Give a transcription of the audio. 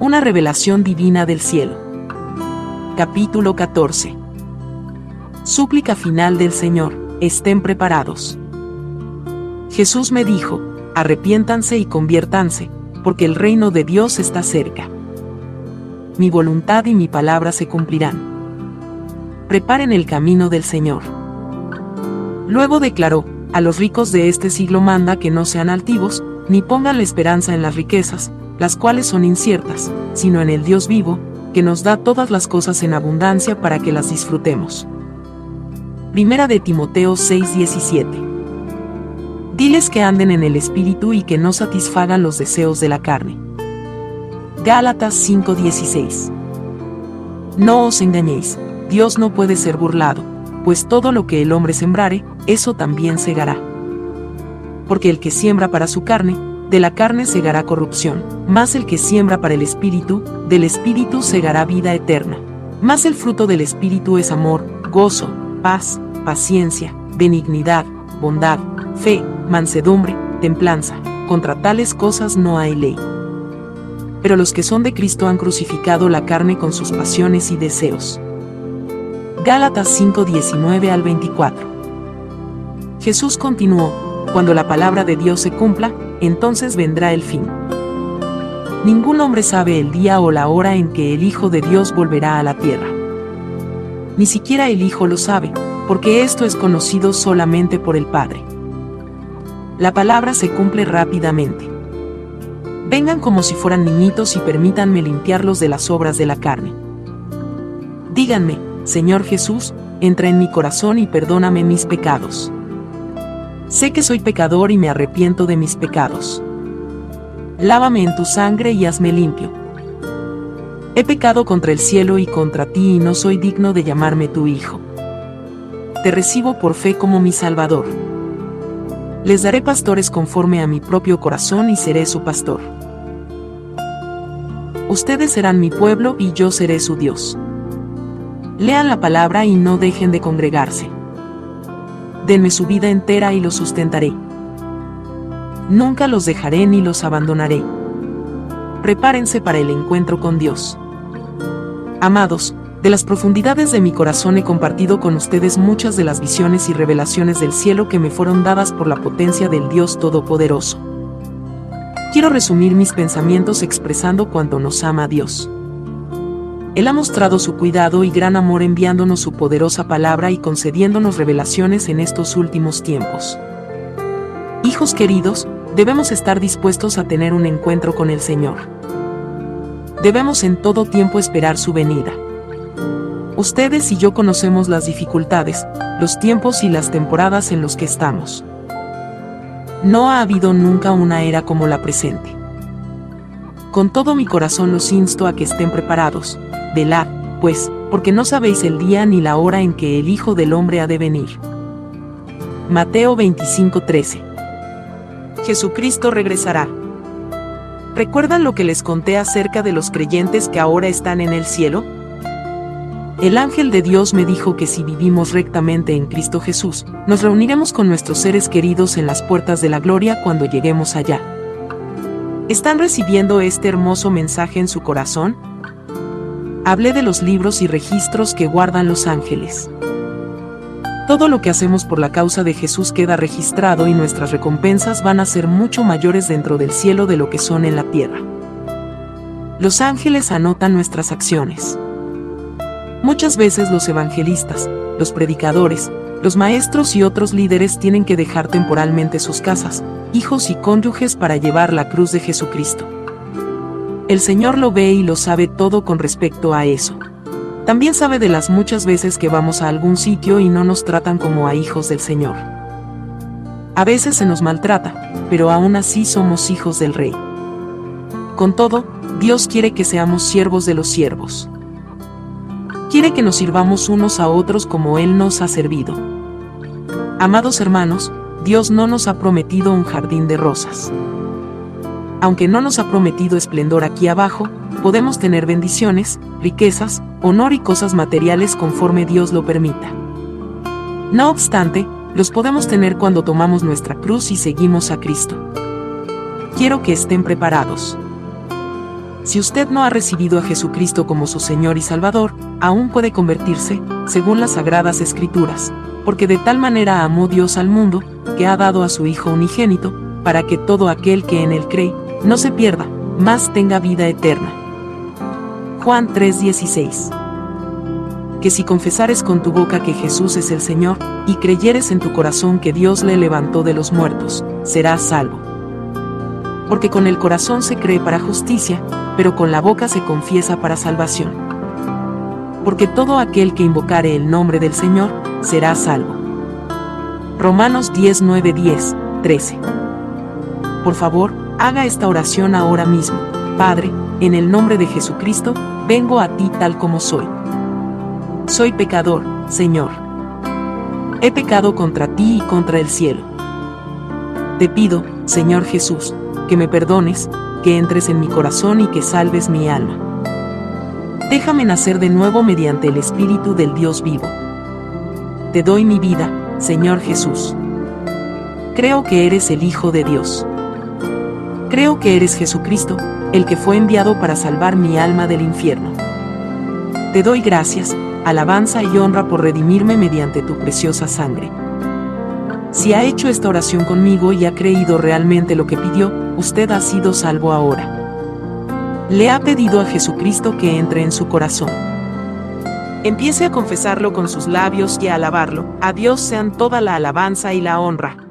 Una revelación divina del cielo. Capítulo 14. Súplica final del Señor, estén preparados. Jesús me dijo, arrepiéntanse y conviértanse, porque el reino de Dios está cerca. Mi voluntad y mi palabra se cumplirán. Preparen el camino del Señor. Luego declaró, a los ricos de este siglo manda que no sean altivos, ni pongan la esperanza en las riquezas, las cuales son inciertas, sino en el Dios vivo, que nos da todas las cosas en abundancia para que las disfrutemos. Primera de Timoteo 6:17. Diles que anden en el Espíritu y que no satisfagan los deseos de la carne. Gálatas 5:16. No os engañéis, Dios no puede ser burlado, pues todo lo que el hombre sembrare, eso también segará. Porque el que siembra para su carne, de la carne segará corrupción, mas el que siembra para el Espíritu, del Espíritu segará vida eterna. Mas el fruto del Espíritu es amor, gozo, paz, paciencia, benignidad, bondad, fe, mansedumbre, templanza. Contra tales cosas no hay ley. Pero los que son de Cristo han crucificado la carne con sus pasiones y deseos. Gálatas 5:19 al 24. Jesús continuó, cuando la palabra de Dios se cumpla, entonces vendrá el fin. Ningún hombre sabe el día o la hora en que el Hijo de Dios volverá a la tierra. Ni siquiera el Hijo lo sabe, porque esto es conocido solamente por el Padre. La palabra se cumple rápidamente. Vengan como si fueran niñitos y permítanme limpiarlos de las obras de la carne. Díganme, Señor Jesús, entra en mi corazón y perdóname mis pecados. Sé que soy pecador y me arrepiento de mis pecados. Lávame en tu sangre y hazme limpio. He pecado contra el cielo y contra ti y no soy digno de llamarme tu hijo. Te recibo por fe como mi Salvador. Les daré pastores conforme a mi propio corazón y seré su pastor. Ustedes serán mi pueblo y yo seré su Dios. Lean la palabra y no dejen de congregarse denme su vida entera y los sustentaré. Nunca los dejaré ni los abandonaré. Prepárense para el encuentro con Dios. Amados, de las profundidades de mi corazón he compartido con ustedes muchas de las visiones y revelaciones del cielo que me fueron dadas por la potencia del Dios Todopoderoso. Quiero resumir mis pensamientos expresando cuánto nos ama Dios. Él ha mostrado su cuidado y gran amor enviándonos su poderosa palabra y concediéndonos revelaciones en estos últimos tiempos. Hijos queridos, debemos estar dispuestos a tener un encuentro con el Señor. Debemos en todo tiempo esperar su venida. Ustedes y yo conocemos las dificultades, los tiempos y las temporadas en los que estamos. No ha habido nunca una era como la presente. Con todo mi corazón los insto a que estén preparados, velad, pues, porque no sabéis el día ni la hora en que el Hijo del Hombre ha de venir. Mateo 25:13 Jesucristo regresará. ¿Recuerdan lo que les conté acerca de los creyentes que ahora están en el cielo? El ángel de Dios me dijo que si vivimos rectamente en Cristo Jesús, nos reuniremos con nuestros seres queridos en las puertas de la gloria cuando lleguemos allá. ¿Están recibiendo este hermoso mensaje en su corazón? Hablé de los libros y registros que guardan los ángeles. Todo lo que hacemos por la causa de Jesús queda registrado y nuestras recompensas van a ser mucho mayores dentro del cielo de lo que son en la tierra. Los ángeles anotan nuestras acciones. Muchas veces los evangelistas, los predicadores, los maestros y otros líderes tienen que dejar temporalmente sus casas, hijos y cónyuges para llevar la cruz de Jesucristo. El Señor lo ve y lo sabe todo con respecto a eso. También sabe de las muchas veces que vamos a algún sitio y no nos tratan como a hijos del Señor. A veces se nos maltrata, pero aún así somos hijos del Rey. Con todo, Dios quiere que seamos siervos de los siervos. Quiere que nos sirvamos unos a otros como Él nos ha servido. Amados hermanos, Dios no nos ha prometido un jardín de rosas aunque no nos ha prometido esplendor aquí abajo, podemos tener bendiciones, riquezas, honor y cosas materiales conforme Dios lo permita. No obstante, los podemos tener cuando tomamos nuestra cruz y seguimos a Cristo. Quiero que estén preparados. Si usted no ha recibido a Jesucristo como su Señor y Salvador, aún puede convertirse, según las Sagradas Escrituras, porque de tal manera amó Dios al mundo, que ha dado a su Hijo unigénito, para que todo aquel que en él cree, no se pierda, mas tenga vida eterna. Juan 3:16 Que si confesares con tu boca que Jesús es el Señor, y creyeres en tu corazón que Dios le levantó de los muertos, serás salvo. Porque con el corazón se cree para justicia, pero con la boca se confiesa para salvación. Porque todo aquel que invocare el nombre del Señor, será salvo. Romanos 10, 9, 10, 13. Por favor, haga esta oración ahora mismo. Padre, en el nombre de Jesucristo, vengo a ti tal como soy. Soy pecador, Señor. He pecado contra ti y contra el cielo. Te pido, Señor Jesús, que me perdones, que entres en mi corazón y que salves mi alma. Déjame nacer de nuevo mediante el Espíritu del Dios vivo. Te doy mi vida, Señor Jesús. Creo que eres el Hijo de Dios. Creo que eres Jesucristo, el que fue enviado para salvar mi alma del infierno. Te doy gracias, alabanza y honra por redimirme mediante tu preciosa sangre. Si ha hecho esta oración conmigo y ha creído realmente lo que pidió, usted ha sido salvo ahora. Le ha pedido a Jesucristo que entre en su corazón. Empiece a confesarlo con sus labios y a alabarlo. A Dios sean toda la alabanza y la honra.